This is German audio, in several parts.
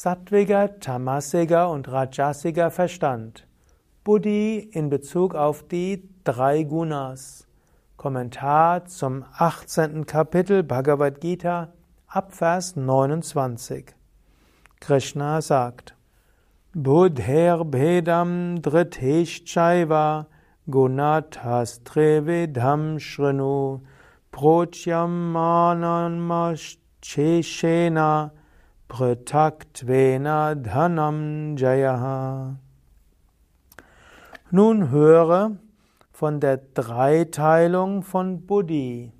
sattwiger, tamasiger und rajasiger Verstand. Buddhi in Bezug auf die drei Gunas. Kommentar zum 18. Kapitel Bhagavad Gita ab Vers 29. Krishna sagt: Buddher Bhedam Driteshchaiva Gunatas Trevedam Shrinu Prochyam Mananmashcheshena Pritaktvena Dhanam Jayaha. Nun höre von der Dreiteilung von Buddhi,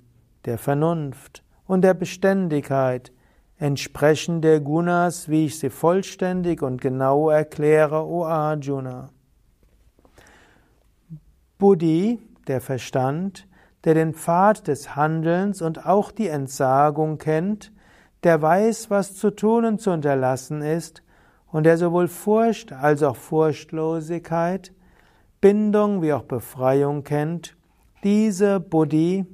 der Vernunft und der Beständigkeit, entsprechend der Gunas, wie ich sie vollständig und genau erkläre, O Arjuna. Buddhi, der Verstand, der den Pfad des Handelns und auch die Entsagung kennt, der weiß, was zu tun und zu unterlassen ist, und der sowohl Furcht als auch Furchtlosigkeit, Bindung wie auch Befreiung kennt, diese Buddhi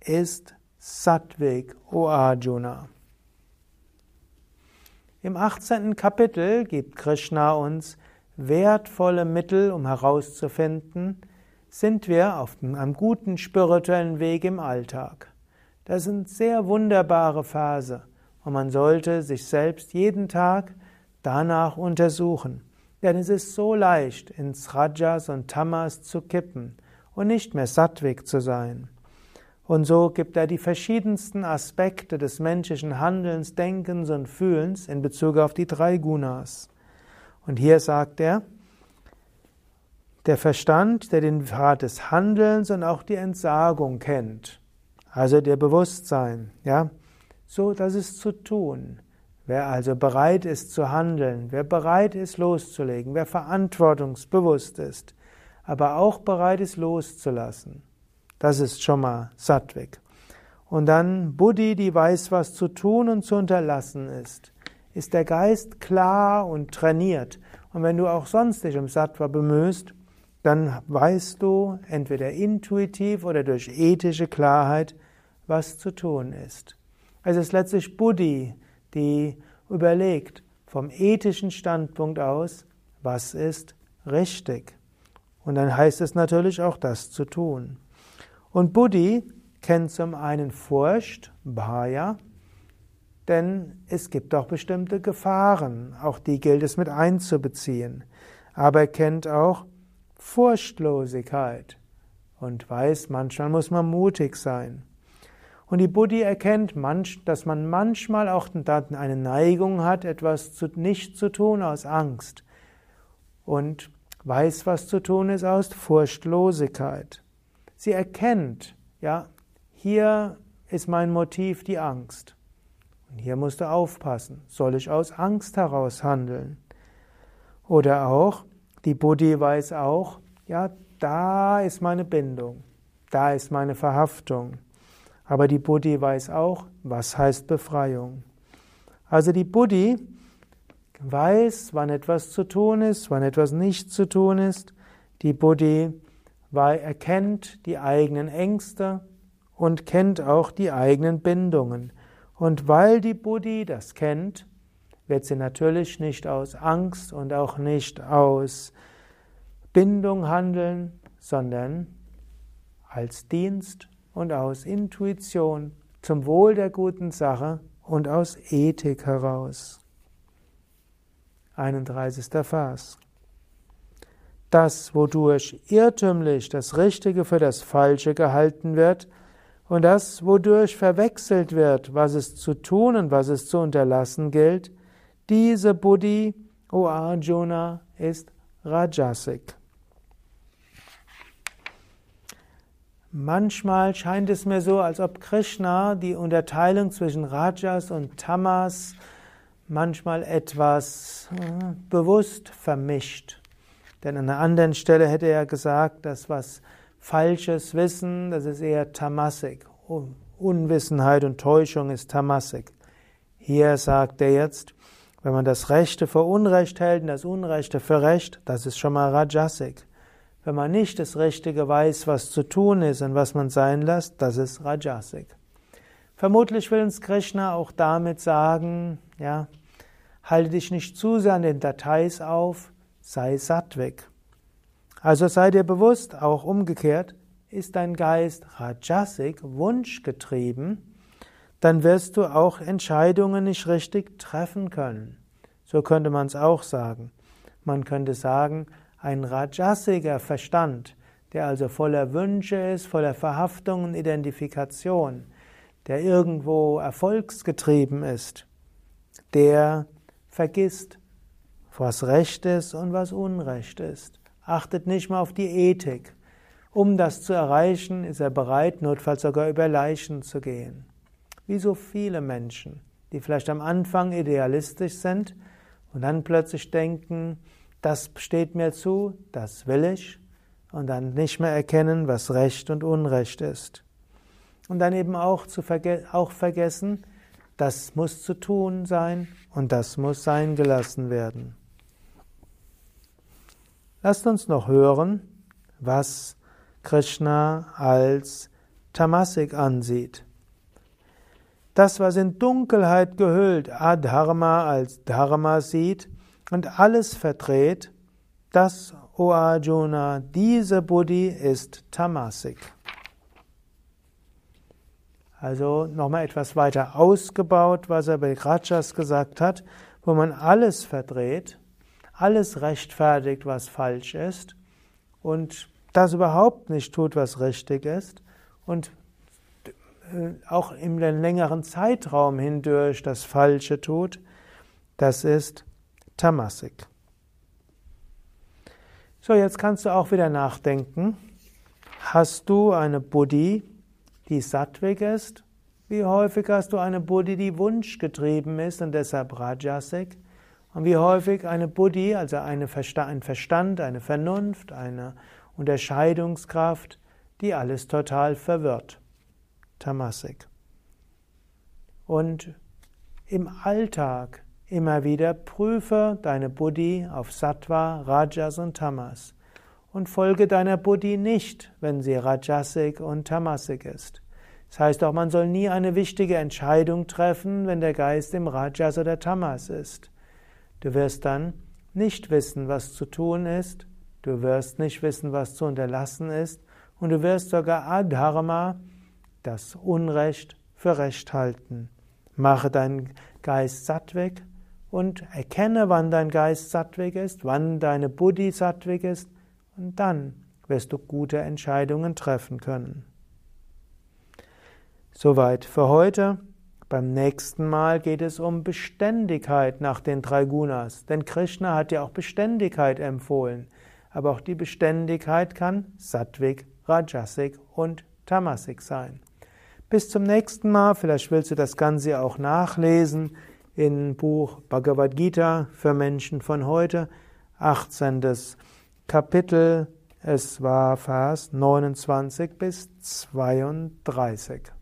ist Sattvik, O Arjuna. Im 18. Kapitel gibt Krishna uns wertvolle Mittel, um herauszufinden, sind wir auf einem guten spirituellen Weg im Alltag. Das sind sehr wunderbare Verse und man sollte sich selbst jeden Tag danach untersuchen. Denn es ist so leicht, ins Rajas und Tamas zu kippen und nicht mehr sattwig zu sein. Und so gibt er die verschiedensten Aspekte des menschlichen Handelns, Denkens und Fühlens in Bezug auf die drei Gunas. Und hier sagt er, der Verstand, der den Pfad des Handelns und auch die Entsagung kennt, also der Bewusstsein, ja, so das ist zu tun. Wer also bereit ist zu handeln, wer bereit ist loszulegen, wer verantwortungsbewusst ist, aber auch bereit ist loszulassen, das ist schon mal Sattvik. Und dann Buddhi, die weiß, was zu tun und zu unterlassen ist. Ist der Geist klar und trainiert. Und wenn du auch sonst dich um Sattva bemühst, dann weißt du entweder intuitiv oder durch ethische Klarheit, was zu tun ist. Es ist letztlich Buddhi, die überlegt vom ethischen Standpunkt aus, was ist richtig. Und dann heißt es natürlich auch das zu tun. Und Buddhi kennt zum einen Furcht, Bhaya, denn es gibt auch bestimmte Gefahren, auch die gilt es mit einzubeziehen. Aber er kennt auch Furchtlosigkeit und weiß, manchmal muss man mutig sein. Und die Buddhi erkennt, dass man manchmal auch eine Neigung hat, etwas nicht zu tun aus Angst. Und weiß, was zu tun ist aus Furchtlosigkeit. Sie erkennt, ja, hier ist mein Motiv die Angst. Und hier musst du aufpassen. Soll ich aus Angst heraus handeln? Oder auch, die Buddhi weiß auch, ja, da ist meine Bindung, da ist meine Verhaftung. Aber die Buddhi weiß auch, was heißt Befreiung. Also die Buddhi weiß, wann etwas zu tun ist, wann etwas nicht zu tun ist. Die Buddhi erkennt die eigenen Ängste und kennt auch die eigenen Bindungen. Und weil die Buddhi das kennt, wird sie natürlich nicht aus Angst und auch nicht aus Bindung handeln, sondern als Dienst und aus Intuition zum Wohl der guten Sache und aus Ethik heraus. 31. Vers. Das, wodurch irrtümlich das Richtige für das Falsche gehalten wird, und das, wodurch verwechselt wird, was es zu tun und was es zu unterlassen gilt, diese Buddhi, O Arjuna, ist Rajasik. Manchmal scheint es mir so, als ob Krishna die Unterteilung zwischen Rajas und Tamas manchmal etwas äh, bewusst vermischt. Denn an einer anderen Stelle hätte er gesagt, dass was falsches Wissen, das ist eher Tamasik. Unwissenheit und Täuschung ist Tamasik. Hier sagt er jetzt, wenn man das Rechte für Unrecht hält und das Unrechte für Recht, das ist schon mal Rajasik. Wenn man nicht das Richtige weiß, was zu tun ist und was man sein lässt, das ist Rajasik. Vermutlich will uns Krishna auch damit sagen, ja, Halte dich nicht zu sehr an den Details auf, sei sattweg. Also sei dir bewusst, auch umgekehrt, ist dein Geist Rajasik, wunschgetrieben, dann wirst du auch Entscheidungen nicht richtig treffen können. So könnte man es auch sagen. Man könnte sagen, ein Rajasiger Verstand, der also voller Wünsche ist, voller Verhaftung und Identifikation, der irgendwo erfolgsgetrieben ist, der vergisst, was Recht ist und was Unrecht ist, achtet nicht mehr auf die Ethik. Um das zu erreichen, ist er bereit, notfalls sogar über Leichen zu gehen. Wie so viele Menschen, die vielleicht am Anfang idealistisch sind und dann plötzlich denken, das steht mir zu, das will ich, und dann nicht mehr erkennen, was Recht und Unrecht ist. Und dann eben auch, zu verge auch vergessen, das muss zu tun sein und das muss sein gelassen werden. Lasst uns noch hören, was Krishna als Tamasik ansieht. Das, was in Dunkelheit gehüllt Adharma als Dharma sieht und alles verdreht, das, O Arjuna, diese Buddhi ist Tamasik. Also nochmal etwas weiter ausgebaut, was er bei Rajas gesagt hat, wo man alles verdreht, alles rechtfertigt, was falsch ist und das überhaupt nicht tut, was richtig ist und äh, auch im längeren Zeitraum hindurch das Falsche tut, das ist Tamasik. So, jetzt kannst du auch wieder nachdenken. Hast du eine Buddhi, die sattwig ist? Wie häufig hast du eine Buddhi, die wunschgetrieben ist und deshalb Rajasik? Und wie häufig eine Buddhi, also eine Versta ein Verstand, eine Vernunft, eine Unterscheidungskraft, die alles total verwirrt? Tamasik. Und im Alltag immer wieder prüfe deine Buddhi auf Sattva, Rajas und Tamas und folge deiner Buddhi nicht, wenn sie Rajasik und Tamasik ist. Das heißt auch, man soll nie eine wichtige Entscheidung treffen, wenn der Geist im Rajas oder Tamas ist. Du wirst dann nicht wissen, was zu tun ist, du wirst nicht wissen, was zu unterlassen ist, und du wirst sogar Adharma, das Unrecht für Recht halten. Mache deinen Geist sattweg und erkenne, wann dein Geist sattweg ist, wann deine Buddhi sattweg ist, und dann wirst du gute Entscheidungen treffen können. Soweit für heute. Beim nächsten Mal geht es um Beständigkeit nach den drei Gunas, denn Krishna hat ja auch Beständigkeit empfohlen. Aber auch die Beständigkeit kann Sattvik, Rajasik und Tamasik sein. Bis zum nächsten Mal, vielleicht willst du das Ganze auch nachlesen in Buch Bhagavad Gita für Menschen von heute, 18. Kapitel, es war Vers 29 bis 32.